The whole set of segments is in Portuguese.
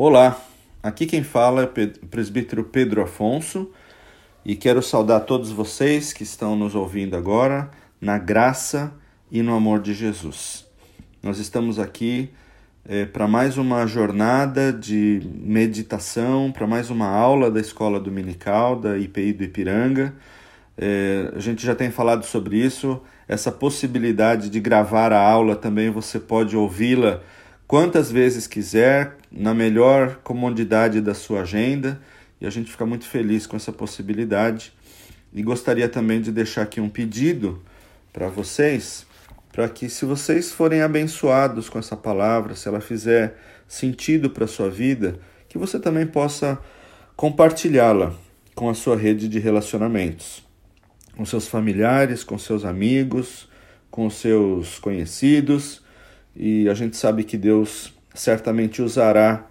Olá, aqui quem fala é o presbítero Pedro Afonso e quero saudar todos vocês que estão nos ouvindo agora na graça e no amor de Jesus. Nós estamos aqui é, para mais uma jornada de meditação, para mais uma aula da Escola Dominical da IPI do Ipiranga. É, a gente já tem falado sobre isso, essa possibilidade de gravar a aula também você pode ouvi-la quantas vezes quiser, na melhor comodidade da sua agenda, e a gente fica muito feliz com essa possibilidade. E gostaria também de deixar aqui um pedido para vocês, para que se vocês forem abençoados com essa palavra, se ela fizer sentido para a sua vida, que você também possa compartilhá-la com a sua rede de relacionamentos, com seus familiares, com seus amigos, com seus conhecidos e a gente sabe que Deus certamente usará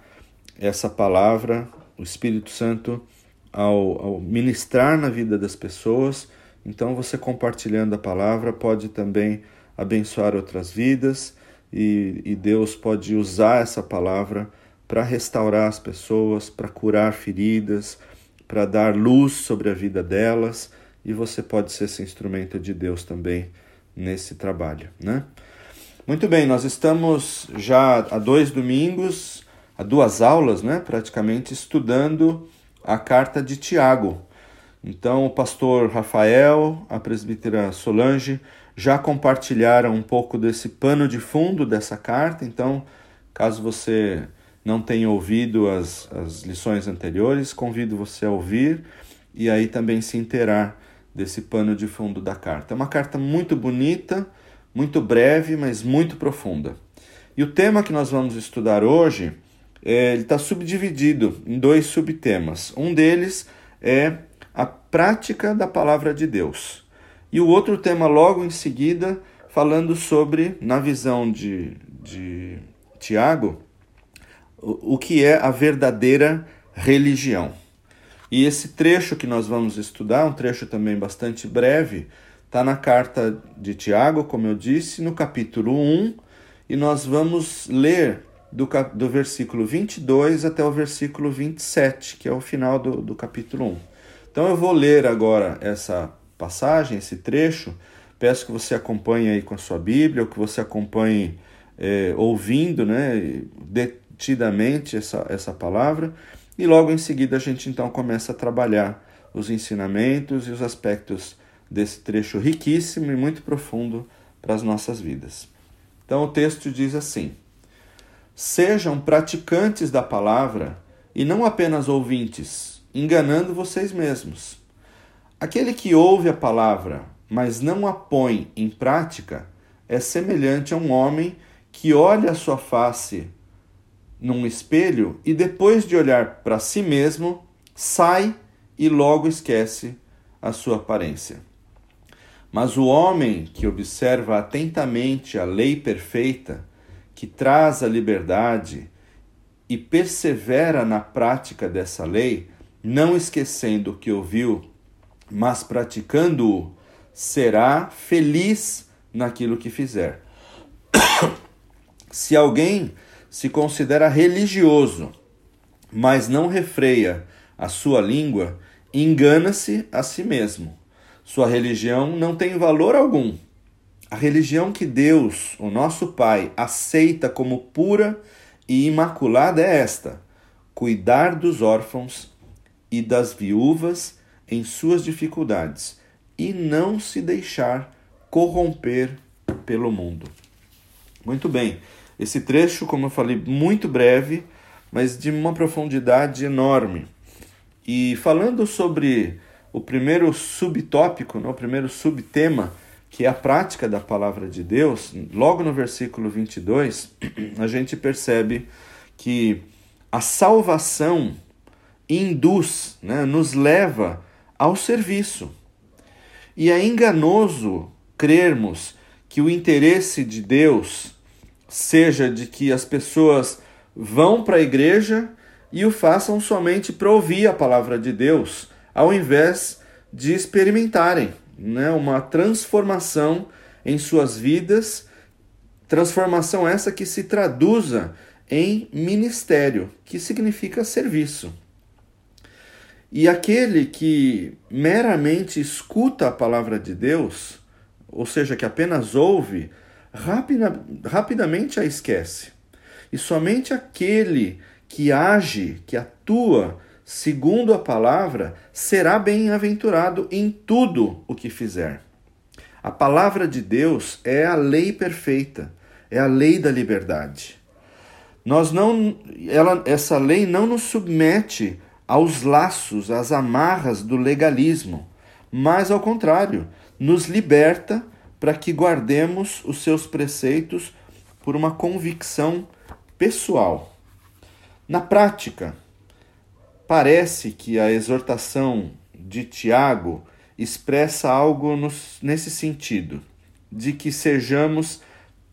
essa palavra, o Espírito Santo, ao, ao, ministrar na vida das pessoas. Então, você compartilhando a palavra pode também abençoar outras vidas e, e Deus pode usar essa palavra para restaurar as pessoas, para curar feridas, para dar luz sobre a vida delas e você pode ser esse instrumento de Deus também nesse trabalho, né? Muito bem, nós estamos já há dois domingos, há duas aulas, né, praticamente, estudando a carta de Tiago. Então, o pastor Rafael, a presbítera Solange já compartilharam um pouco desse pano de fundo dessa carta. Então, caso você não tenha ouvido as, as lições anteriores, convido você a ouvir e aí também se inteirar desse pano de fundo da carta. É uma carta muito bonita muito breve, mas muito profunda. E o tema que nós vamos estudar hoje é, está subdividido em dois subtemas. Um deles é a prática da palavra de Deus. E o outro tema, logo em seguida, falando sobre, na visão de, de Tiago, o, o que é a verdadeira religião. E esse trecho que nós vamos estudar, um trecho também bastante breve, Está na carta de Tiago, como eu disse, no capítulo 1, e nós vamos ler do, do versículo 22 até o versículo 27, que é o final do, do capítulo 1. Então eu vou ler agora essa passagem, esse trecho. Peço que você acompanhe aí com a sua Bíblia, ou que você acompanhe é, ouvindo né, detidamente essa, essa palavra. E logo em seguida a gente então começa a trabalhar os ensinamentos e os aspectos desse trecho riquíssimo e muito profundo para as nossas vidas. Então o texto diz assim: Sejam praticantes da palavra e não apenas ouvintes, enganando vocês mesmos. Aquele que ouve a palavra, mas não a põe em prática, é semelhante a um homem que olha a sua face num espelho e depois de olhar para si mesmo, sai e logo esquece a sua aparência. Mas o homem que observa atentamente a lei perfeita, que traz a liberdade e persevera na prática dessa lei, não esquecendo o que ouviu, mas praticando-o, será feliz naquilo que fizer. se alguém se considera religioso, mas não refreia a sua língua, engana-se a si mesmo sua religião não tem valor algum. A religião que Deus, o nosso Pai, aceita como pura e imaculada é esta: cuidar dos órfãos e das viúvas em suas dificuldades e não se deixar corromper pelo mundo. Muito bem, esse trecho, como eu falei, muito breve, mas de uma profundidade enorme. E falando sobre o primeiro subtópico, né, o primeiro subtema, que é a prática da palavra de Deus, logo no versículo 22, a gente percebe que a salvação induz, né, nos leva ao serviço. E é enganoso crermos que o interesse de Deus seja de que as pessoas vão para a igreja e o façam somente para ouvir a palavra de Deus ao invés de experimentarem né, uma transformação em suas vidas, transformação essa que se traduza em ministério, que significa serviço. E aquele que meramente escuta a palavra de Deus, ou seja, que apenas ouve, rapida, rapidamente a esquece. E somente aquele que age, que atua segundo a palavra, será bem-aventurado em tudo o que fizer. A palavra de Deus é a lei perfeita, é a lei da liberdade. Nós não, ela, essa lei não nos submete aos laços, às amarras do legalismo, mas ao contrário, nos liberta para que guardemos os seus preceitos por uma convicção pessoal. Na prática, parece que a exortação de Tiago expressa algo nos, nesse sentido, de que sejamos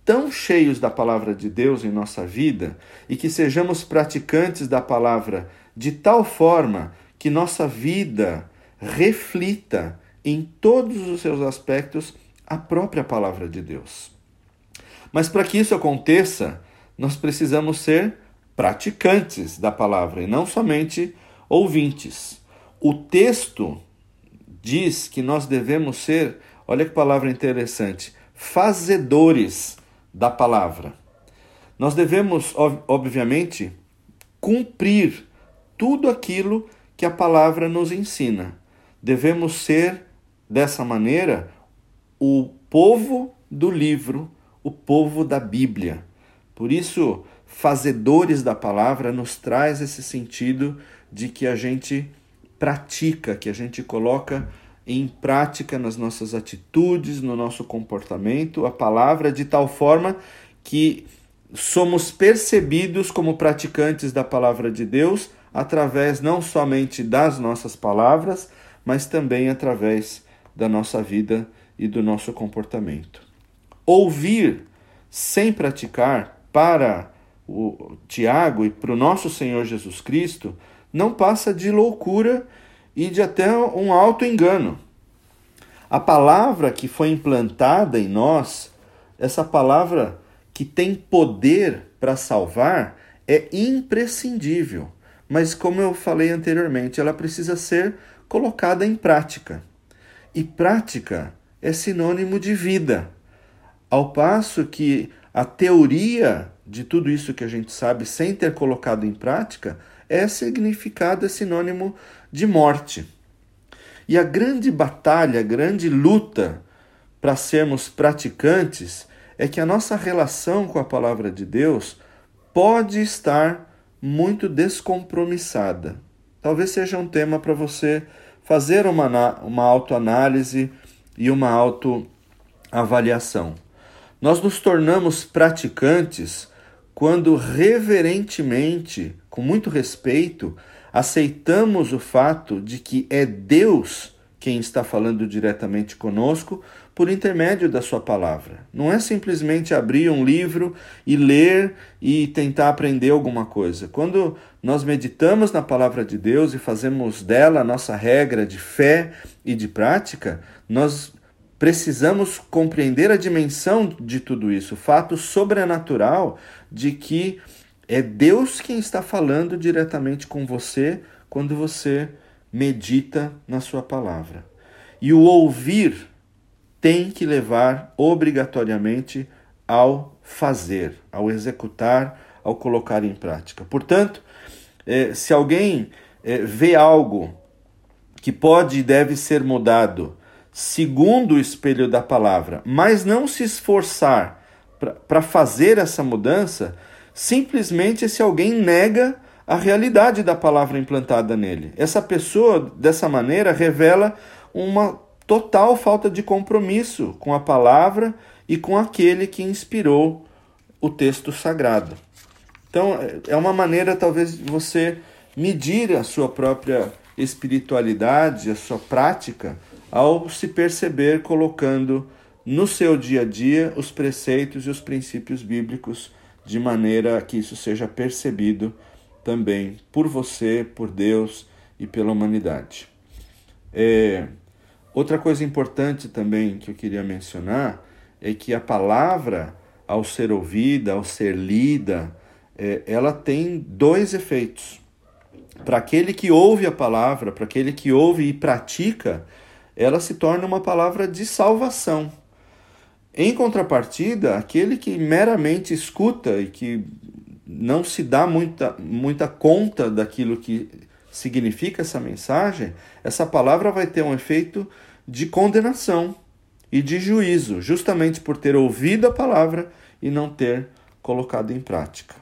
tão cheios da palavra de Deus em nossa vida e que sejamos praticantes da palavra de tal forma que nossa vida reflita em todos os seus aspectos a própria palavra de Deus. Mas para que isso aconteça, nós precisamos ser praticantes da palavra e não somente ouvintes. O texto diz que nós devemos ser, olha que palavra interessante, fazedores da palavra. Nós devemos, obviamente, cumprir tudo aquilo que a palavra nos ensina. Devemos ser, dessa maneira, o povo do livro, o povo da Bíblia. Por isso, fazedores da palavra nos traz esse sentido de que a gente pratica, que a gente coloca em prática nas nossas atitudes, no nosso comportamento, a palavra de tal forma que somos percebidos como praticantes da palavra de Deus através não somente das nossas palavras, mas também através da nossa vida e do nosso comportamento. Ouvir sem praticar para o Tiago e para o nosso Senhor Jesus Cristo não passa de loucura e de até um alto engano. A palavra que foi implantada em nós, essa palavra que tem poder para salvar, é imprescindível. Mas, como eu falei anteriormente, ela precisa ser colocada em prática. E prática é sinônimo de vida. Ao passo que a teoria de tudo isso que a gente sabe sem ter colocado em prática é significado, é sinônimo de morte. E a grande batalha, a grande luta para sermos praticantes é que a nossa relação com a palavra de Deus pode estar muito descompromissada. Talvez seja um tema para você fazer uma, uma autoanálise e uma autoavaliação. Nós nos tornamos praticantes quando reverentemente, com muito respeito, aceitamos o fato de que é Deus quem está falando diretamente conosco por intermédio da Sua palavra. Não é simplesmente abrir um livro e ler e tentar aprender alguma coisa. Quando nós meditamos na palavra de Deus e fazemos dela a nossa regra de fé e de prática, nós precisamos compreender a dimensão de tudo isso, o fato sobrenatural de que é Deus quem está falando diretamente com você quando você medita na sua palavra. E o ouvir tem que levar obrigatoriamente ao fazer, ao executar, ao colocar em prática. Portanto, eh, se alguém eh, vê algo que pode e deve ser mudado segundo o espelho da palavra, mas não se esforçar para fazer essa mudança, simplesmente esse alguém nega a realidade da palavra implantada nele. Essa pessoa, dessa maneira, revela uma total falta de compromisso com a palavra e com aquele que inspirou o texto sagrado. Então, é uma maneira, talvez, de você medir a sua própria espiritualidade, a sua prática, ao se perceber colocando no seu dia a dia os preceitos e os princípios bíblicos de maneira que isso seja percebido também por você, por Deus e pela humanidade. É, outra coisa importante também que eu queria mencionar é que a palavra, ao ser ouvida, ao ser lida, é, ela tem dois efeitos. Para aquele que ouve a palavra, para aquele que ouve e pratica, ela se torna uma palavra de salvação. Em contrapartida, aquele que meramente escuta e que não se dá muita, muita conta daquilo que significa essa mensagem, essa palavra vai ter um efeito de condenação e de juízo, justamente por ter ouvido a palavra e não ter colocado em prática.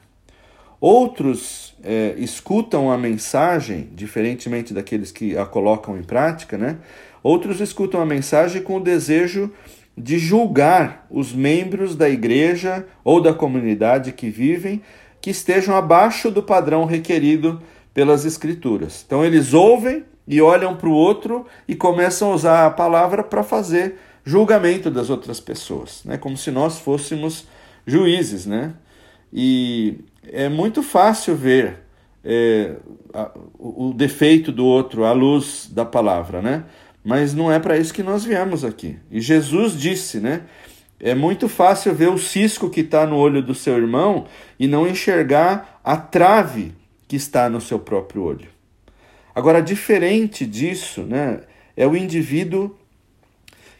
Outros é, escutam a mensagem, diferentemente daqueles que a colocam em prática, né? Outros escutam a mensagem com o desejo de julgar os membros da igreja ou da comunidade que vivem que estejam abaixo do padrão requerido pelas Escrituras. Então eles ouvem e olham para o outro e começam a usar a palavra para fazer julgamento das outras pessoas, né? como se nós fôssemos juízes. Né? E é muito fácil ver é, a, o, defeito do outro à luz da palavra, né? Mas não é para isso que nós viemos aqui. E Jesus disse, né? É muito fácil ver o cisco que está no olho do seu irmão e não enxergar a trave que está no seu próprio olho. Agora, diferente disso, né, é o indivíduo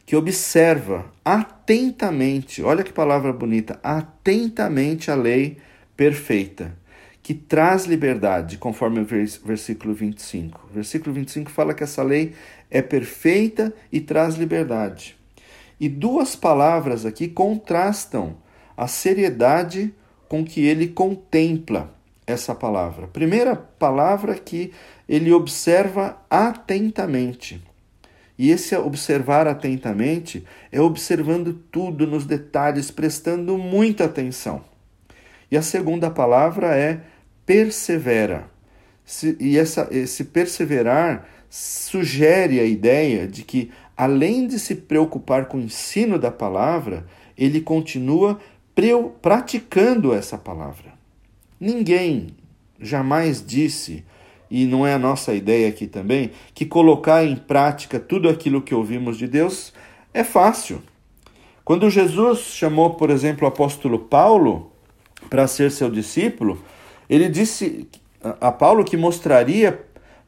que observa atentamente, olha que palavra bonita, atentamente a lei perfeita, que traz liberdade, conforme o versículo 25. O versículo 25 fala que essa lei é perfeita e traz liberdade. E duas palavras aqui contrastam a seriedade com que ele contempla essa palavra. Primeira palavra que ele observa atentamente. E esse observar atentamente é observando tudo nos detalhes, prestando muita atenção. E a segunda palavra é persevera. E essa, esse perseverar sugere a ideia de que além de se preocupar com o ensino da palavra, ele continua praticando essa palavra. Ninguém jamais disse, e não é a nossa ideia aqui também, que colocar em prática tudo aquilo que ouvimos de Deus é fácil. Quando Jesus chamou, por exemplo, o apóstolo Paulo para ser seu discípulo, ele disse a Paulo que mostraria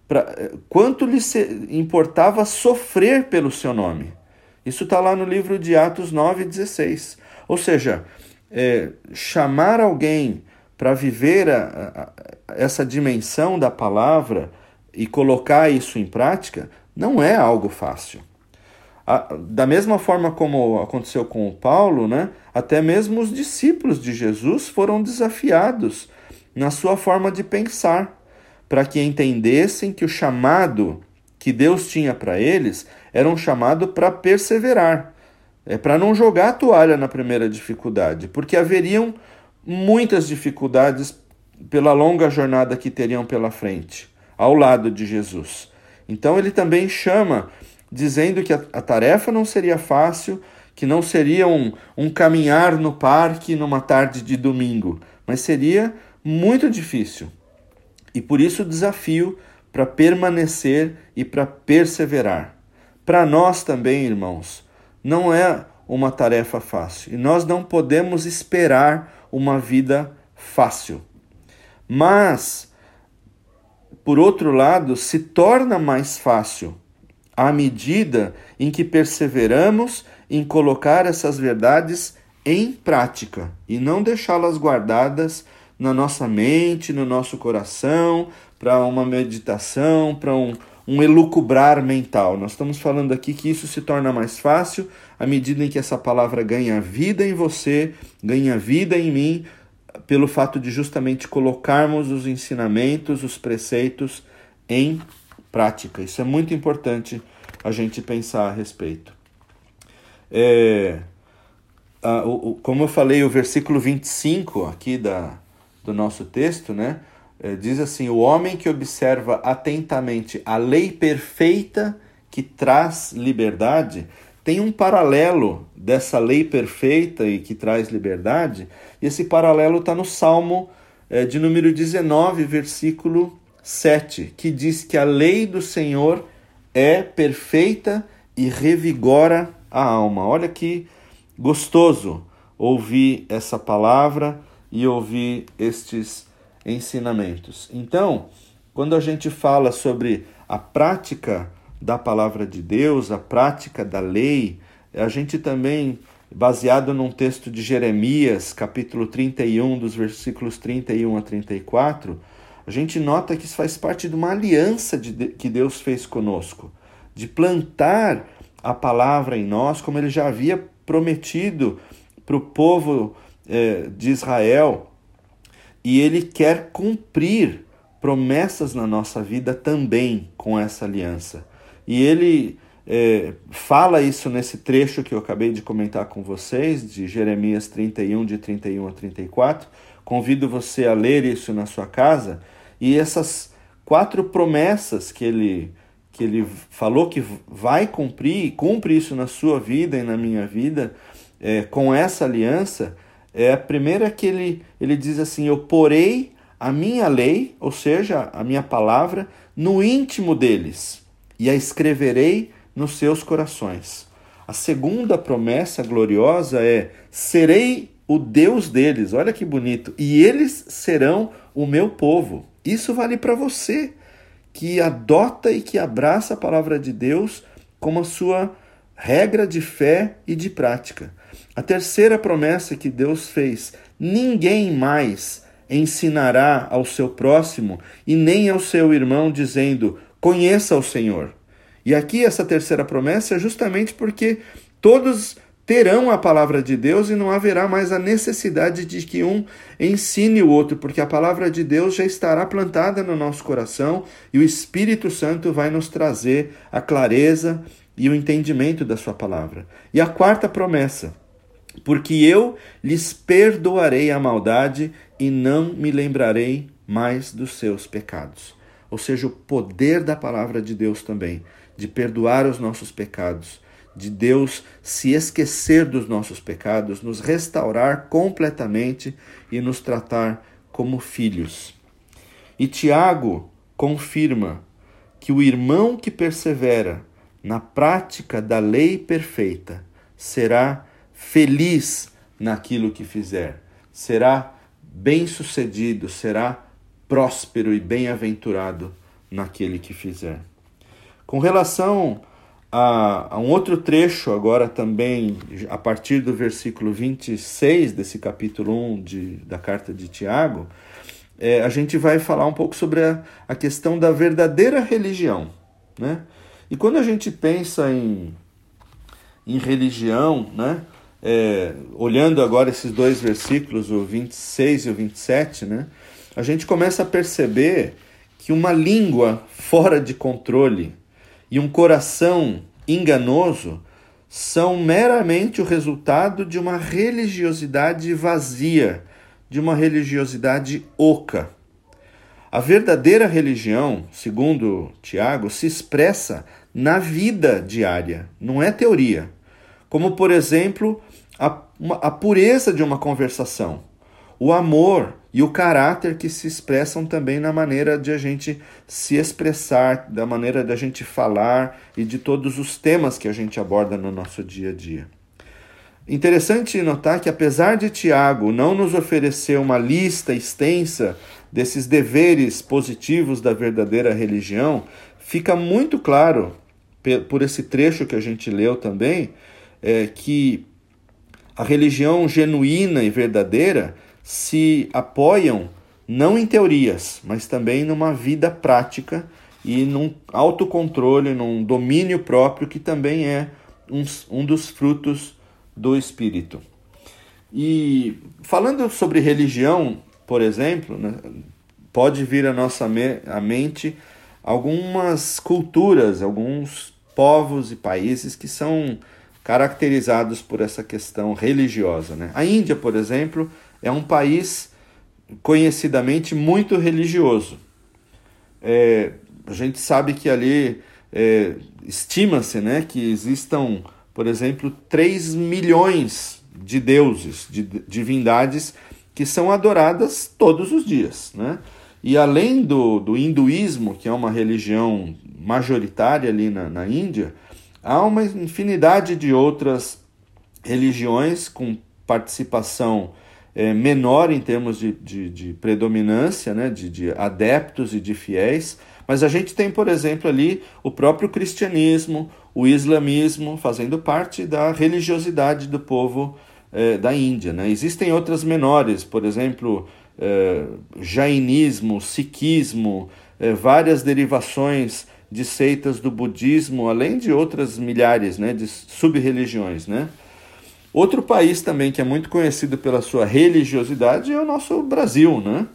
pra, quanto lhe importava sofrer pelo seu nome. Isso está lá no livro de Atos 9,16. Ou seja, é, chamar alguém para viver a, a, essa dimensão da palavra e colocar isso em prática não é algo fácil. A, da mesma forma como aconteceu com o Paulo, né, até mesmo os discípulos de Jesus foram desafiados na sua forma de pensar para que entendessem que o chamado que Deus tinha para eles era um chamado para perseverar, é para não jogar a toalha na primeira dificuldade, porque haveriam muitas dificuldades pela longa jornada que teriam pela frente, ao lado de Jesus. Então ele também chama, dizendo que a, a tarefa não seria fácil, que não seria um, um caminhar no parque numa tarde de domingo, mas seria muito difícil. E por isso o desafio para permanecer e para perseverar. Para nós também, irmãos, não é uma tarefa fácil e nós não podemos esperar uma vida fácil. Mas, por outro lado, se torna mais fácil à medida em que perseveramos em colocar essas verdades em prática e não deixá-las guardadas na nossa mente, no nosso coração, para uma meditação, para um, um elucubrar mental. Nós estamos falando aqui que isso se torna mais fácil à medida em que essa palavra ganha vida em você, ganha vida em mim, pelo fato de justamente colocarmos os ensinamentos, os preceitos em prática. Isso é muito importante a gente pensar a respeito. É, a, o, como eu falei, o versículo 25 aqui da, do nosso texto, né? É, diz assim: o homem que observa atentamente a lei perfeita que traz liberdade tem um paralelo dessa lei perfeita e que traz liberdade, e esse paralelo está no Salmo é, de número 19, versículo 7, que diz que a lei do Senhor é perfeita e revigora a alma. Olha que gostoso ouvir essa palavra e ouvir estes ensinamentos. Então, quando a gente fala sobre a prática da palavra de Deus, a prática da lei, a gente também, baseado num texto de Jeremias, capítulo 31, dos versículos 31 a 34, a gente nota que isso faz parte de uma aliança de, que Deus fez conosco, de plantar a palavra em nós, como ele já havia prometido para o povo eh, de Israel. E ele quer cumprir promessas na nossa vida também com essa aliança. E ele é, fala isso nesse trecho que eu acabei de comentar com vocês, de Jeremias 31, de 31 a 34. Convido você a ler isso na sua casa. E essas quatro promessas que ele, que ele falou que vai cumprir, cumpre isso na sua vida e na minha vida, é, com essa aliança, é a primeira que ele, ele diz assim: Eu porei a minha lei, ou seja, a minha palavra, no íntimo deles e a escreverei nos seus corações. A segunda promessa gloriosa é: serei o Deus deles. Olha que bonito. E eles serão o meu povo. Isso vale para você que adota e que abraça a palavra de Deus como a sua regra de fé e de prática. A terceira promessa que Deus fez: ninguém mais ensinará ao seu próximo e nem ao seu irmão, dizendo: Conheça o Senhor. E aqui essa terceira promessa é justamente porque todos terão a palavra de Deus e não haverá mais a necessidade de que um ensine o outro, porque a palavra de Deus já estará plantada no nosso coração e o Espírito Santo vai nos trazer a clareza e o entendimento da sua palavra. E a quarta promessa: porque eu lhes perdoarei a maldade e não me lembrarei mais dos seus pecados. Ou seja, o poder da palavra de Deus também, de perdoar os nossos pecados, de Deus se esquecer dos nossos pecados, nos restaurar completamente e nos tratar como filhos. E Tiago confirma que o irmão que persevera na prática da lei perfeita será feliz naquilo que fizer, será bem-sucedido, será próspero e bem-aventurado naquele que fizer. Com relação a, a, um outro trecho, agora também, a partir do versículo 26 desse capítulo 1 de, da carta de Tiago, é, a gente vai falar um pouco sobre a, a questão da verdadeira religião. Né? E quando a gente pensa em, em religião, né? É, olhando agora esses dois versículos, o 26 e o 27, né? a gente começa a perceber que uma língua fora de controle e um coração enganoso são meramente o resultado de uma religiosidade vazia, de uma religiosidade oca. A verdadeira religião, segundo Tiago, se expressa na vida diária, não é teoria. Como, por exemplo, uma, a pureza de uma conversação, o amor e o caráter que se expressam também na maneira de a gente se expressar, da maneira de a gente falar e de todos os temas que a gente aborda no nosso dia a dia. Interessante notar que, apesar de Tiago não nos oferecer uma lista extensa desses deveres positivos da verdadeira religião, fica muito claro, por esse trecho que a gente leu também, é, que a religião genuína e verdadeira se apoiam não em teorias, mas também numa vida prática e num autocontrole, num domínio próprio que também é um, um dos frutos do Espírito. E falando sobre religião, por exemplo, né, pode vir à nossa me à mente algumas culturas, alguns povos e países que são caracterizados por essa questão religiosa. Né? A Índia, por exemplo, é um país conhecidamente muito religioso. É, a gente sabe que ali é, estima-se né, que existam, por exemplo, 3 milhões de deuses, de divindades que são adoradas todos os dias. Né? E além do, do hinduísmo, que é uma religião majoritária ali na, na Índia, há uma infinidade de outras religiões com participação é, menor em termos de, de, de predominância, né, de, de adeptos e de fiéis, mas a gente tem, por exemplo, ali o próprio cristianismo, o islamismo, fazendo parte da religiosidade do povo é, da Índia. Né? Existem outras menores, por exemplo, é, jainismo, sikhismo, várias derivações de seitas do budismo, além de outras milhares né, de sub-religiões. Né? Outro país também que é muito conhecido pela sua religiosidade é o nosso Brasil, né?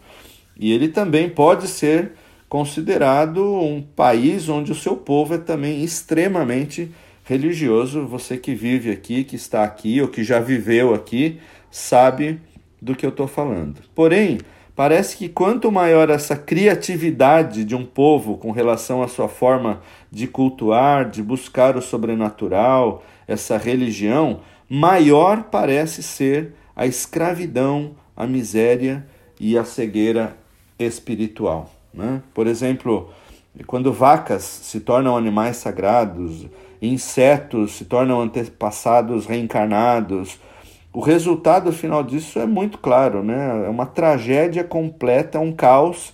E ele também pode ser considerado um país onde o seu povo é também extremamente religioso. Você que vive aqui, que está aqui ou que já viveu aqui, sabe do que eu estou falando. Porém, parece que quanto maior essa criatividade de um povo com relação à sua forma de cultuar, de buscar o sobrenatural, essa religião, maior parece ser a escravidão, a miséria e a cegueira espiritual. Né? Por exemplo, quando vacas se tornam animais sagrados, insetos se tornam antepassados reencarnados, o resultado final disso é muito claro, né? É uma tragédia completa, um caos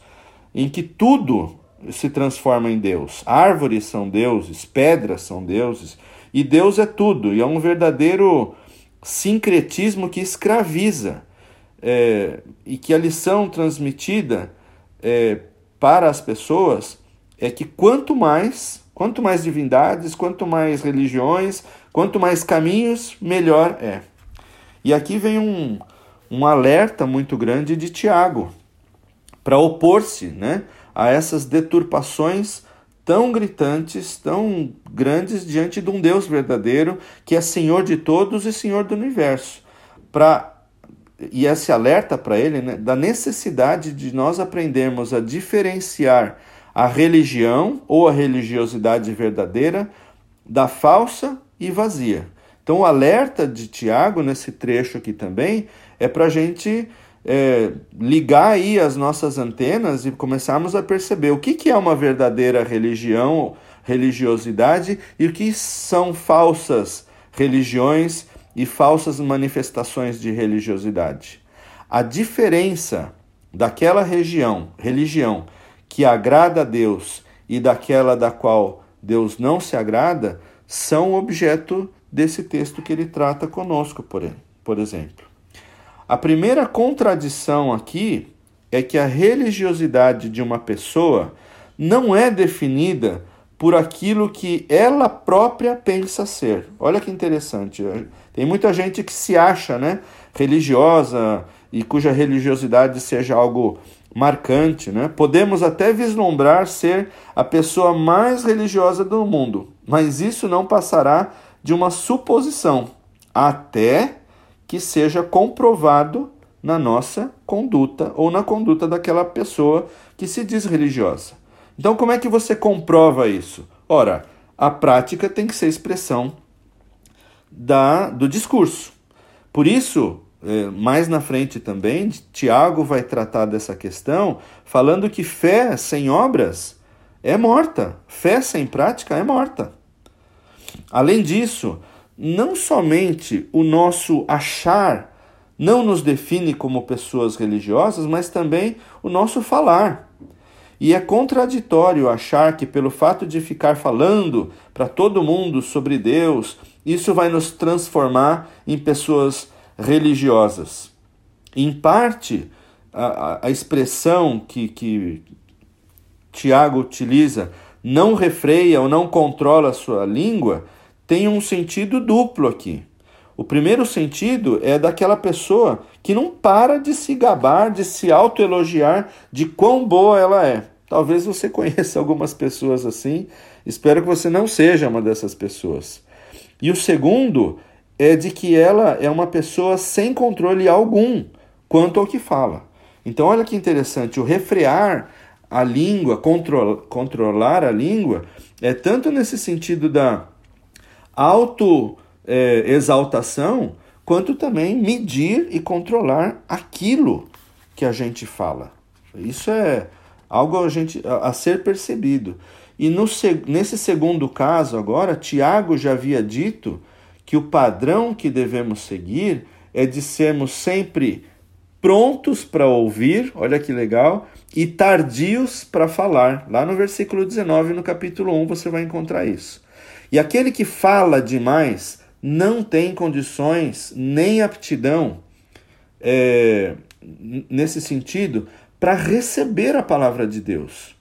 em que tudo se transforma em Deus. Árvores são deuses, pedras são deuses, e Deus é tudo, e é um verdadeiro sincretismo que escraviza, é, e que a lição transmitida é, para as pessoas é que quanto mais, quanto mais divindades, quanto mais religiões, quanto mais caminhos, melhor é. E aqui vem um, um alerta muito grande de Tiago para opor-se né, a essas deturpações tão gritantes, tão grandes diante de um Deus verdadeiro que é Senhor de todos e Senhor do universo. Para e esse alerta para ele né, da necessidade de nós aprendermos a diferenciar a religião ou a religiosidade verdadeira da falsa e vazia. Então, o alerta de Tiago nesse trecho aqui também é para a gente é, ligar aí as nossas antenas e começarmos a perceber o que, que é uma verdadeira religião, religiosidade e o que são falsas religiões e falsas manifestações de religiosidade. A diferença daquela região, religião que agrada a Deus e daquela da qual Deus não se agrada são objeto desse texto que ele trata conosco, por, exemplo. A primeira contradição aqui é que a religiosidade de uma pessoa não é definida por aquilo que ela própria pensa ser. Olha que interessante. Tem muita gente que se acha, né, religiosa e cuja religiosidade seja algo marcante, né? Podemos até vislumbrar ser a pessoa mais religiosa do mundo, mas isso não passará de uma suposição até que seja comprovado na nossa conduta ou na conduta daquela pessoa que se diz religiosa. Então, como é que você comprova isso? Ora, a prática tem que ser expressão da, do discurso. Por isso, é, mais na frente também, Tiago vai tratar dessa questão, falando que fé sem obras é morta, fé sem prática é morta. Além disso, não somente o nosso achar não nos define como pessoas religiosas, mas também o nosso falar. E é contraditório achar que, pelo fato de ficar falando para todo mundo sobre Deus, isso vai nos transformar em pessoas religiosas. Em parte, a, a expressão que, que Tiago utiliza, não refreia ou não controla a sua língua, tem um sentido duplo aqui. O primeiro sentido é daquela pessoa que não para de se gabar, de se autoelogiar de quão boa ela é. Talvez você conheça algumas pessoas assim, espero que você não seja uma dessas pessoas. E o segundo é de que ela é uma pessoa sem controle algum quanto ao que fala. Então, olha que interessante, o refrear a língua, control, controlar a língua, é tanto nesse sentido da auto-exaltação, é, quanto também medir e controlar aquilo que a gente fala. Isso é algo a, gente, a, a ser percebido. E no, nesse segundo caso, agora, Tiago já havia dito que o padrão que devemos seguir é de sermos sempre prontos para ouvir, olha que legal, e tardios para falar. Lá no versículo 19, no capítulo 1, você vai encontrar isso. E aquele que fala demais não tem condições nem aptidão é, nesse sentido para receber a palavra de Deus.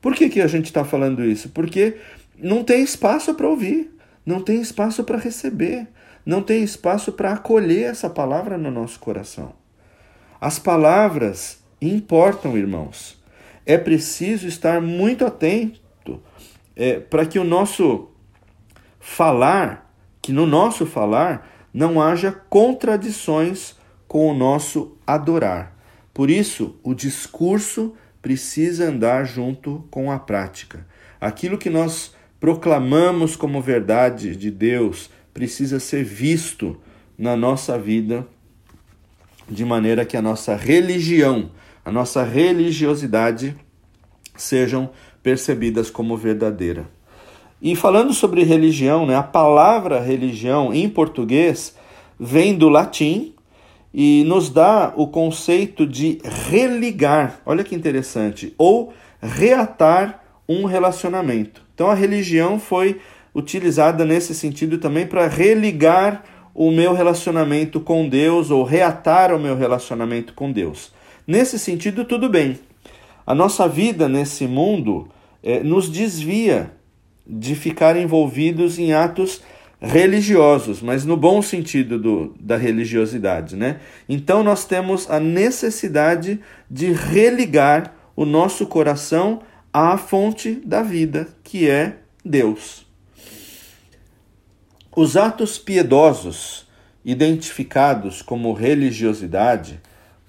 Por que, que a gente está falando isso? Porque não tem espaço para ouvir, não tem espaço para receber, não tem espaço para acolher essa palavra no nosso coração. As palavras importam, irmãos. É preciso estar muito atento é, para que o nosso falar, que no nosso falar não haja contradições com o nosso adorar. Por isso, o discurso precisa andar junto com a prática. Aquilo que nós proclamamos como verdade de Deus precisa ser visto na nossa vida, de maneira que a nossa religião, a nossa religiosidade sejam percebidas como verdadeira. E falando sobre religião, né, a palavra religião em português vem do latim e nos dá o conceito de religar. Olha que interessante, ou reatar um relacionamento. Então a religião foi utilizada nesse sentido também para religar o meu relacionamento com Deus ou reatar o meu relacionamento com Deus. Nesse sentido, tudo bem. A nossa vida nesse mundo eh, nos desvia de ficar envolvidos em atos religiosos, mas no bom sentido do, da religiosidade, né? Então nós temos a necessidade de religar o nosso coração à fonte da vida, que é Deus. Os atos piedosos identificados como religiosidade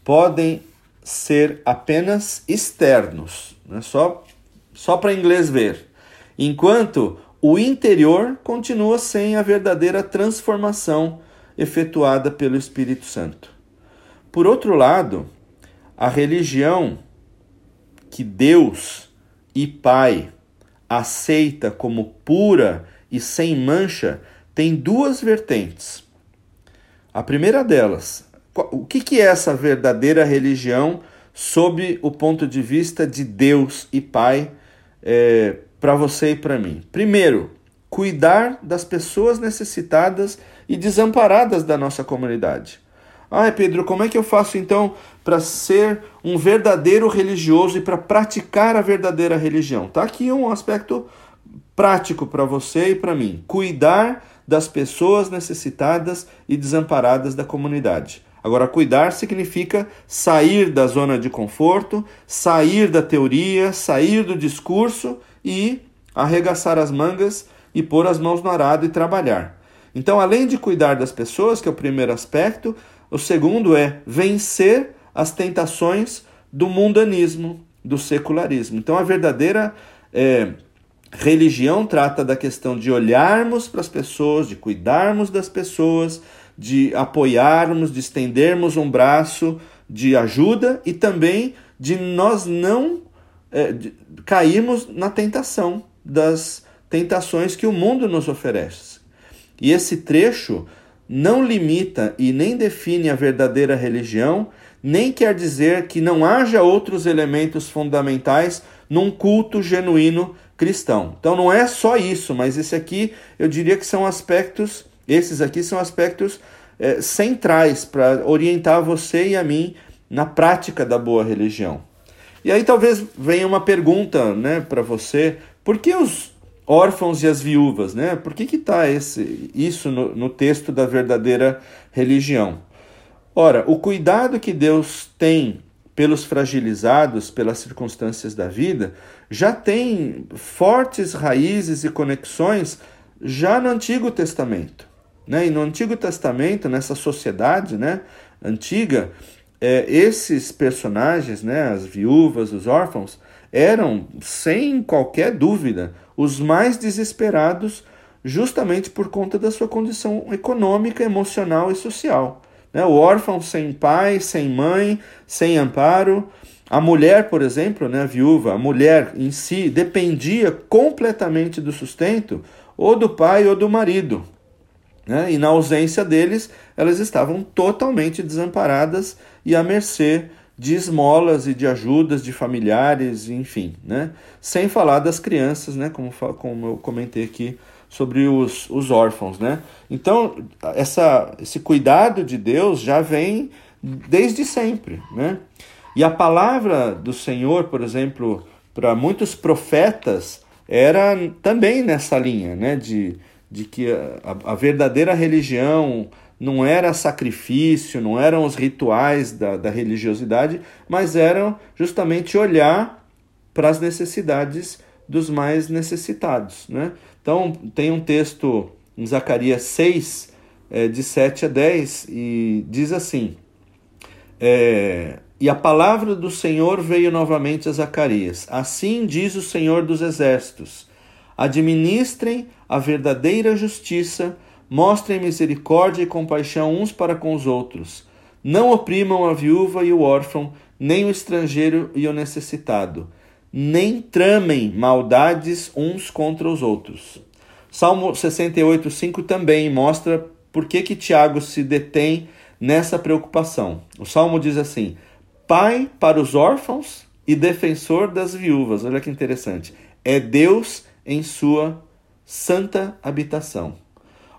podem ser apenas externos, né? só, só para inglês ver, enquanto o interior continua sem a verdadeira transformação efetuada pelo Espírito Santo. Por outro lado, a religião que Deus e Pai aceita como pura e sem mancha tem duas vertentes. A primeira delas, o que é essa verdadeira religião sob o ponto de vista de Deus e Pai? É, para você e para mim. Primeiro, cuidar das pessoas necessitadas e desamparadas da nossa comunidade. Ai, Pedro, como é que eu faço então para ser um verdadeiro religioso e para praticar a verdadeira religião? Tá aqui um aspecto prático para você e para mim. Cuidar das pessoas necessitadas e desamparadas da comunidade. Agora, cuidar significa sair da zona de conforto, sair da teoria, sair do discurso e arregaçar as mangas e pôr as mãos no arado e trabalhar. Então, além de cuidar das pessoas, que é o primeiro aspecto, o segundo é vencer as tentações do mundanismo, do secularismo. Então, a verdadeira é, religião trata da questão de olharmos para as pessoas, de cuidarmos das pessoas, de apoiarmos, de estendermos um braço de ajuda e também de nós não é, caímos na tentação das tentações que o mundo nos oferece. E esse trecho não limita e nem define a verdadeira religião, nem quer dizer que não haja outros elementos fundamentais num culto genuíno cristão. Então não é só isso, mas esse aqui eu diria que são aspectos, esses aqui são aspectos é, centrais para orientar você e a mim na prática da boa religião. E aí talvez venha uma pergunta, né, para você: por que os órfãos e as viúvas, né? Por que está isso no, no texto da verdadeira religião? Ora, o cuidado que Deus tem pelos fragilizados pelas circunstâncias da vida já tem fortes raízes e conexões já no Antigo Testamento. Né? E no Antigo Testamento, nessa sociedade né, antiga, é, esses personagens, né, as viúvas, os órfãos, eram, sem qualquer dúvida, os mais desesperados, justamente por conta da sua condição econômica, emocional e social. Né? O órfão sem pai, sem mãe, sem amparo. A mulher, por exemplo, né, a viúva, a mulher em si dependia completamente do sustento ou do pai ou do marido. Né? E na ausência deles, elas estavam totalmente desamparadas e à mercê de esmolas e de ajudas de familiares, enfim, né? Sem falar das crianças, né? Como, como eu comentei aqui sobre os, os órfãos, né? Então, essa, esse cuidado de Deus já vem desde sempre, né? E a palavra do Senhor, por exemplo, para muitos profetas, era também nessa linha, né? De, de que a, a verdadeira religião não era sacrifício, não eram os rituais da, da religiosidade, mas eram justamente olhar para as necessidades dos mais necessitados. Né? Então, tem um texto em Zacarias 6, é, de 7 a 10, e diz assim: é, E a palavra do Senhor veio novamente a Zacarias. Assim diz o Senhor dos Exércitos: Administrem a verdadeira justiça Mostrem misericórdia e compaixão uns para com os outros. Não oprimam a viúva e o órfão, nem o estrangeiro e o necessitado. Nem tramem maldades uns contra os outros. Salmo 68, 5 também mostra por que, que Tiago se detém nessa preocupação. O salmo diz assim: Pai para os órfãos e defensor das viúvas. Olha que interessante. É Deus em sua santa habitação.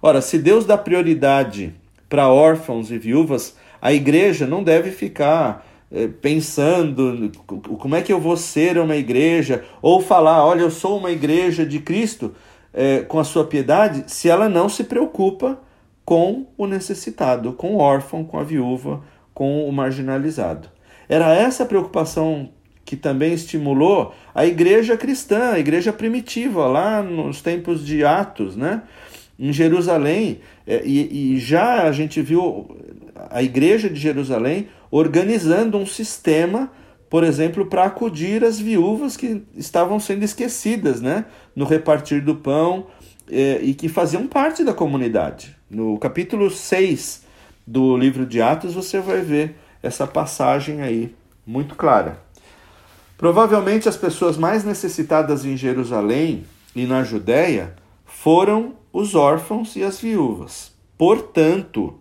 Ora, se Deus dá prioridade para órfãos e viúvas, a igreja não deve ficar eh, pensando como é que eu vou ser uma igreja, ou falar, olha, eu sou uma igreja de Cristo eh, com a sua piedade, se ela não se preocupa com o necessitado, com o órfão, com a viúva, com o marginalizado. Era essa preocupação que também estimulou a igreja cristã, a igreja primitiva, lá nos tempos de Atos, né? em Jerusalém, é, e, e, já a gente viu a igreja de Jerusalém organizando um sistema, por exemplo, para acudir as viúvas que estavam sendo esquecidas né, no repartir do pão é, e que faziam parte da comunidade. No capítulo 6 do livro de Atos, você vai ver essa passagem aí muito clara. Provavelmente as pessoas mais necessitadas em Jerusalém e na Judéia foram os órfãos e as viúvas. Portanto,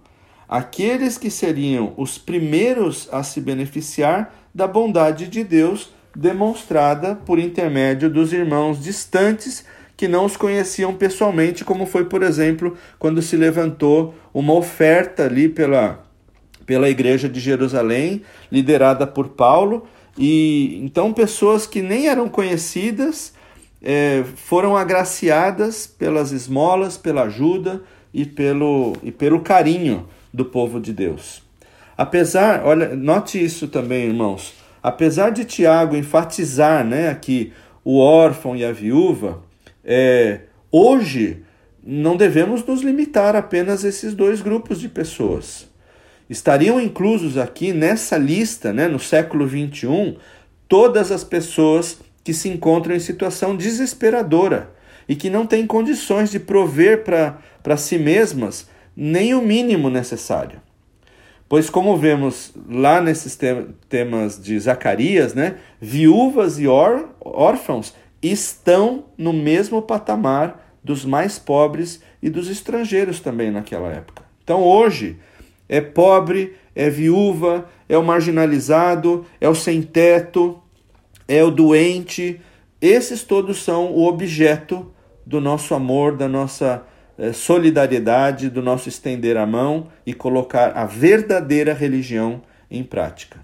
aqueles que seriam os primeiros a se beneficiar da bondade de Deus demonstrada por intermédio dos irmãos distantes que não os conheciam pessoalmente, como foi, por exemplo, quando se levantou uma oferta ali pela, pela igreja de Jerusalém, liderada por Paulo, e então pessoas que nem eram conhecidas é, foram agraciadas pelas esmolas, pela ajuda e pelo, e pelo carinho do povo de Deus. Apesar, olha, note isso também, irmãos. Apesar de Tiago enfatizar né, aqui o órfão e a viúva, é, hoje não devemos nos limitar apenas a esses dois grupos de pessoas. Estariam inclusos aqui nessa lista, né, no século 21, todas as pessoas que se encontram em situação desesperadora e que não têm condições de prover para si mesmas nem o mínimo necessário. Pois, como vemos lá nesses temas de Zacarias, né, viúvas e órfãos estão no mesmo patamar dos mais pobres e dos estrangeiros também naquela época. Então, hoje, é pobre, é viúva, é o marginalizado, é o sem teto, é o doente, esses todos são o objeto do nosso amor, da nossa eh, solidariedade, do nosso estender a mão e colocar a verdadeira religião em prática.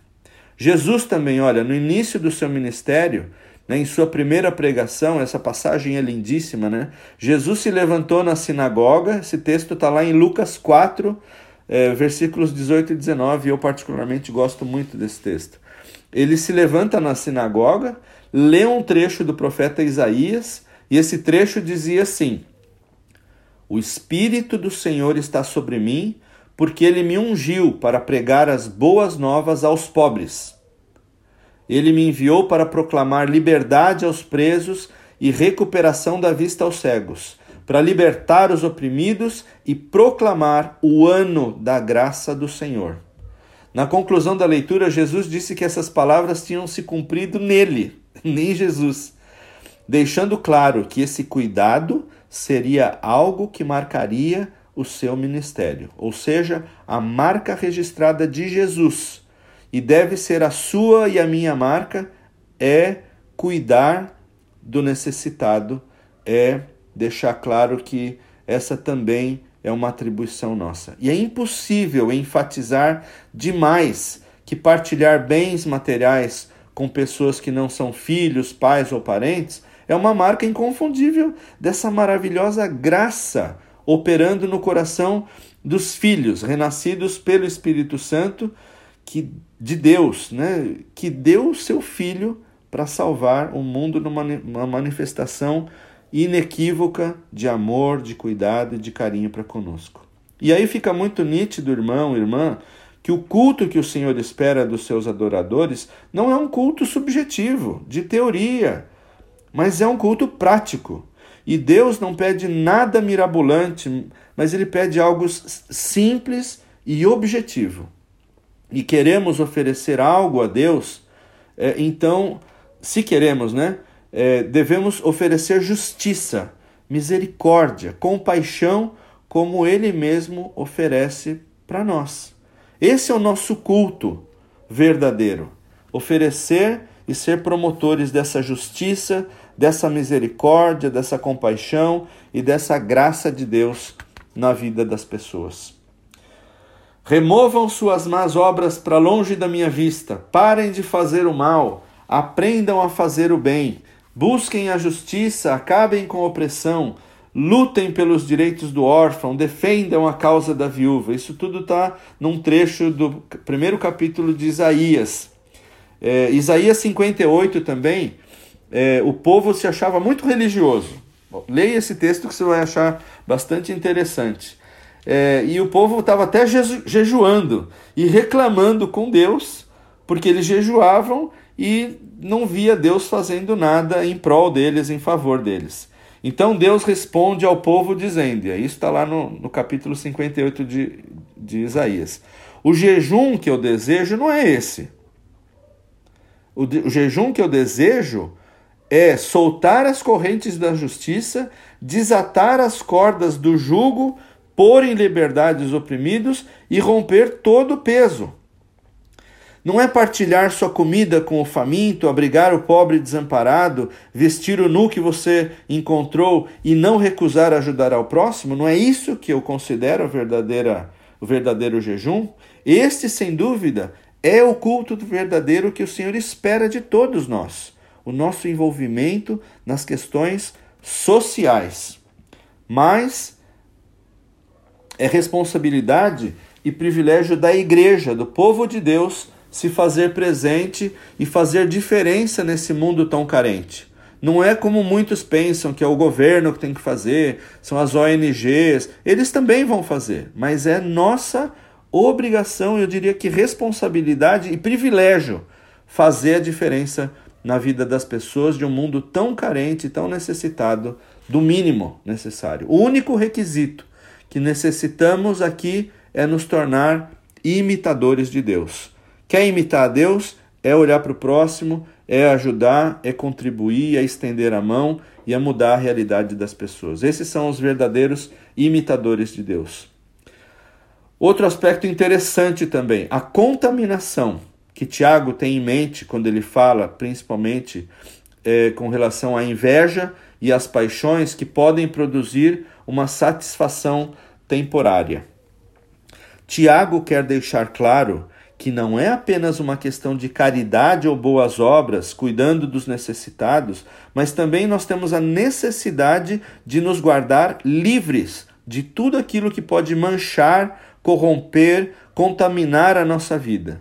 Jesus também, olha, no início do seu ministério, né, em sua primeira pregação, essa passagem é lindíssima, né? Jesus se levantou na sinagoga, esse texto está lá em Lucas 4, eh, versículos 18 e 19, e eu particularmente gosto muito desse texto. Ele se levanta na sinagoga, lê um trecho do profeta Isaías, e esse trecho dizia assim: O Espírito do Senhor está sobre mim, porque ele me ungiu para pregar as boas novas aos pobres. Ele me enviou para proclamar liberdade aos presos e recuperação da vista aos cegos, para libertar os oprimidos e proclamar o ano da graça do Senhor. Na conclusão da leitura, Jesus disse que essas palavras tinham se cumprido nele, nem Jesus, deixando claro que esse cuidado seria algo que marcaria o seu ministério, ou seja, a marca registrada de Jesus, e deve ser a sua e a minha marca é cuidar do necessitado, é deixar claro que essa também é uma atribuição nossa. E é impossível enfatizar demais que partilhar bens materiais com pessoas que não são filhos, pais ou parentes é uma marca inconfundível dessa maravilhosa graça operando no coração dos filhos renascidos pelo Espírito Santo que de Deus, né, que deu o seu filho para salvar o mundo numa manifestação inequívoca de amor, de cuidado e de carinho para conosco. E aí fica muito nítido, irmão, irmã, que o culto que o Senhor espera dos seus adoradores não é um culto subjetivo, de teoria, mas é um culto prático. E Deus não pede nada mirabolante, mas ele pede algo simples e objetivo. E queremos oferecer algo a Deus, é, então, se queremos, né? É, devemos oferecer justiça, misericórdia, compaixão, como Ele mesmo oferece para nós. Esse é o nosso culto verdadeiro. Oferecer e ser promotores dessa justiça, dessa misericórdia, dessa compaixão e dessa graça de Deus na vida das pessoas. Removam suas más obras para longe da minha vista, parem de fazer o mal, aprendam a fazer o bem, Busquem a justiça, acabem com a opressão, lutem pelos direitos do órfão, defendam a causa da viúva. Isso tudo está num trecho do primeiro capítulo de Isaías. É, Isaías 58 também, é, o povo se achava muito religioso. Bom, leia esse texto que você vai achar bastante interessante. É, e o povo estava até jejuando e reclamando com Deus, porque eles jejuavam e não via Deus fazendo nada em prol deles, em favor deles. Então Deus responde ao povo dizendo, e isso está lá no, no capítulo 58 de, de Isaías: O jejum que eu desejo não é esse. O, o jejum que eu desejo é soltar as correntes da justiça, desatar as cordas do jugo, pôr em liberdade os oprimidos e romper todo o peso não é partilhar sua comida com o faminto, abrigar o pobre desamparado, vestir o nu que você encontrou e não recusar ajudar ao próximo? Não é isso que eu considero a verdadeira, o verdadeiro jejum? Este, sem dúvida, é o culto verdadeiro que o Senhor espera de todos nós. O nosso envolvimento nas questões sociais. Mas é responsabilidade e privilégio da igreja, do povo de Deus, se fazer presente e fazer diferença nesse mundo tão carente. Não é como muitos pensam que é o governo que tem que fazer, são as ONGs, eles também vão fazer, mas é nossa obrigação, eu diria que responsabilidade e privilégio fazer a diferença na vida das pessoas de um mundo tão carente, tão necessitado do mínimo necessário. O único requisito que necessitamos aqui é nos tornar imitadores de Deus. Quer imitar a Deus? É olhar para o próximo, é ajudar, é contribuir, é estender a mão e é mudar a realidade das pessoas. Esses são os verdadeiros imitadores de Deus. Outro aspecto interessante também, a contaminação que Tiago tem em mente quando ele fala, principalmente é, com relação à inveja e às paixões que podem produzir uma satisfação temporária. Tiago quer deixar claro que não é apenas uma questão de caridade ou boas obras, cuidando dos necessitados, mas também nós temos a necessidade de nos guardar livres de tudo aquilo que pode manchar, corromper, contaminar a nossa vida.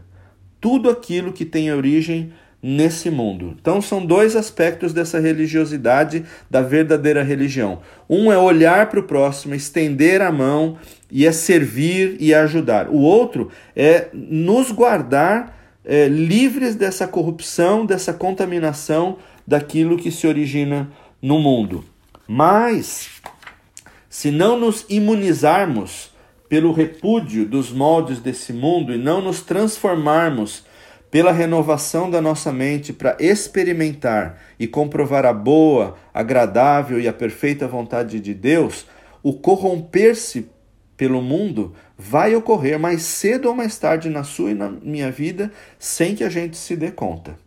Tudo aquilo que tem origem nesse mundo. Então são dois aspectos dessa religiosidade, da verdadeira religião. Um é olhar para o próximo, estender a mão e é servir e ajudar. O outro é nos guardar é, livres dessa corrupção, dessa contaminação daquilo que se origina no mundo. Mas se não nos imunizarmos pelo repúdio dos moldes desse mundo e não nos transformarmos pela renovação da nossa mente para experimentar e comprovar a boa, agradável e a perfeita vontade de Deus, o corromper-se pelo mundo vai ocorrer mais cedo ou mais tarde na sua e na minha vida, sem que a gente se dê conta.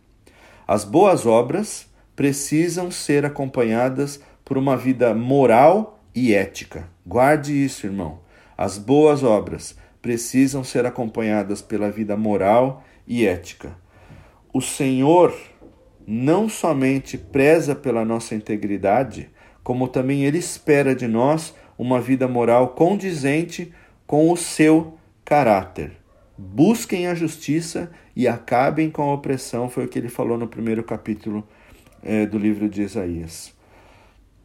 As boas obras precisam ser acompanhadas por uma vida moral e ética. Guarde isso, irmão. As boas obras precisam ser acompanhadas pela vida moral e ética. O Senhor não somente preza pela nossa integridade, como também ele espera de nós uma vida moral condizente com o seu caráter. Busquem a justiça e acabem com a opressão, foi o que ele falou no primeiro capítulo é, do livro de Isaías.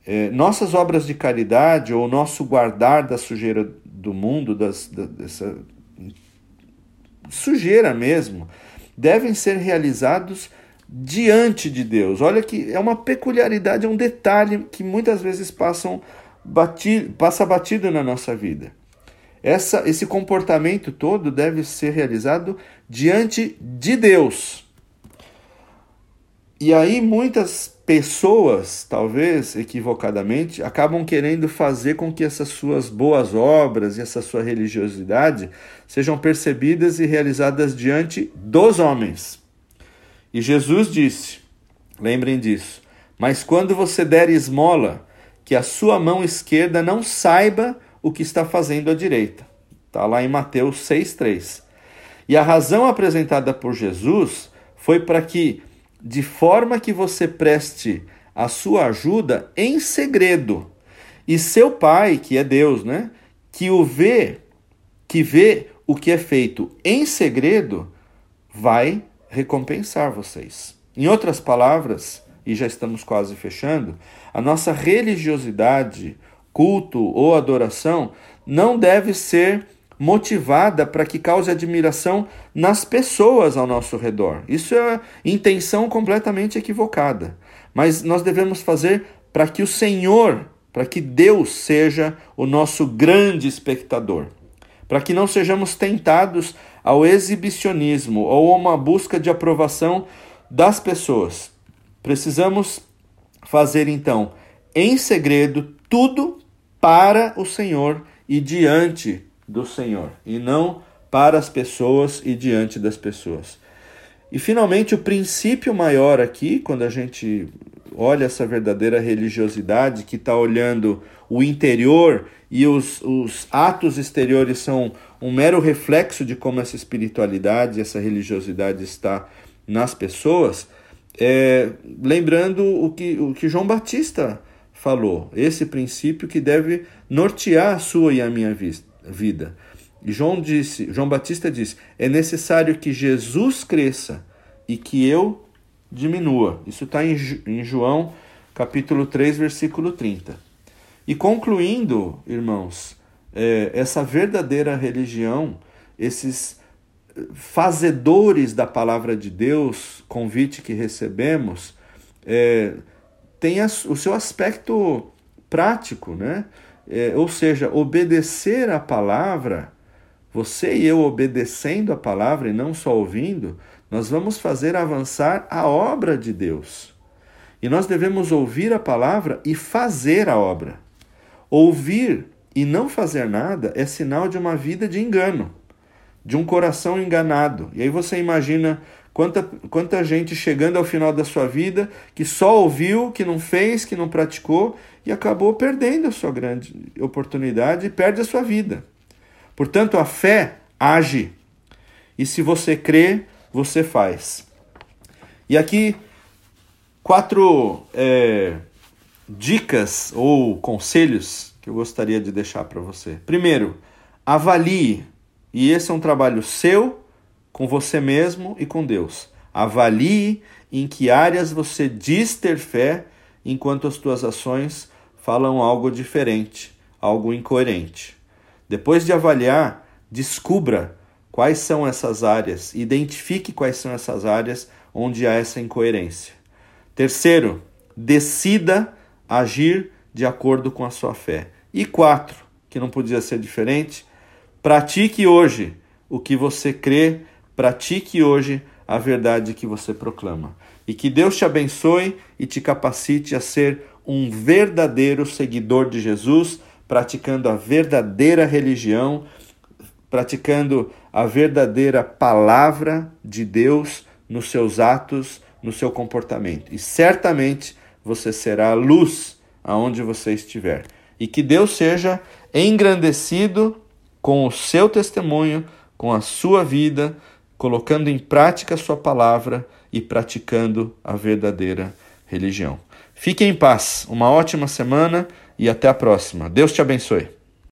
É, nossas obras de caridade ou nosso guardar da sujeira do mundo, das, da, dessa sujeira mesmo, devem ser realizados diante de Deus. Olha que é uma peculiaridade, é um detalhe que muitas vezes passam passa batido na nossa vida. Essa, esse comportamento todo deve ser realizado diante de Deus. E aí muitas pessoas, talvez equivocadamente, acabam querendo fazer com que essas suas boas obras e essa sua religiosidade sejam percebidas e realizadas diante dos homens. E Jesus disse: lembrem disso, mas quando você der esmola, que a sua mão esquerda não saiba o que está fazendo à direita. Está lá em Mateus 6,3. E a razão apresentada por Jesus foi para que, de forma que você preste a sua ajuda em segredo, e seu pai, que é Deus, né, que o vê, que vê o que é feito em segredo, vai recompensar vocês. Em outras palavras, e já estamos quase fechando, a nossa religiosidade, culto ou adoração não deve ser motivada para que cause admiração nas pessoas ao nosso redor. Isso é intenção completamente equivocada. Mas nós devemos fazer para que o Senhor, para que Deus seja o nosso grande espectador. Para que não sejamos tentados ao exibicionismo ou a uma busca de aprovação das pessoas. Precisamos fazer então em segredo tudo para o Senhor e diante do Senhor, e não para as pessoas e diante das pessoas. E finalmente, o princípio maior aqui, quando a gente olha essa verdadeira religiosidade que está olhando o interior e os, os atos exteriores são um mero reflexo de como essa espiritualidade, essa religiosidade está nas pessoas, é, lembrando o que, o que João Batista falou, esse princípio que deve nortear a sua e a minha vida. João disse, João Batista disse: "É necessário que Jesus cresça e que eu diminua". Isso está em, em João capítulo 3, versículo 30. E concluindo, irmãos, é, essa verdadeira religião, esses fazedores da palavra de Deus, convite que recebemos, é, tem o seu aspecto prático, né? É, ou seja, obedecer a palavra, você e eu obedecendo a palavra e não só ouvindo, nós vamos fazer avançar a obra de Deus. E nós devemos ouvir a palavra e fazer a obra. Ouvir e não fazer nada é sinal de uma vida de engano, de um coração enganado. E aí você imagina Quanta, quanta gente chegando ao final da sua vida que só ouviu, que não fez, que não praticou e acabou perdendo a sua grande oportunidade e perde a sua vida. Portanto, a fé age. E se você crê, você faz. E aqui, quatro é, dicas ou conselhos que eu gostaria de deixar para você. Primeiro, avalie. E esse é um trabalho seu com você mesmo e com Deus. Avalie em que áreas você diz ter fé, enquanto as suas ações falam algo diferente, algo incoerente. Depois de avaliar, descubra quais são essas áreas, identifique quais são essas áreas onde há essa incoerência. Terceiro, decida agir de acordo com a sua fé. E quatro, que não podia ser diferente, pratique hoje o que você crê Pratique hoje a verdade que você proclama. E que Deus te abençoe e te capacite a ser um verdadeiro seguidor de Jesus, praticando a verdadeira religião, praticando a verdadeira palavra de Deus nos seus atos, no seu comportamento. E certamente você será a luz aonde você estiver. E que Deus seja engrandecido com o seu testemunho, com a sua vida, colocando em prática a sua palavra e praticando a verdadeira religião. Fique em paz, uma ótima semana e até a próxima. Deus te abençoe.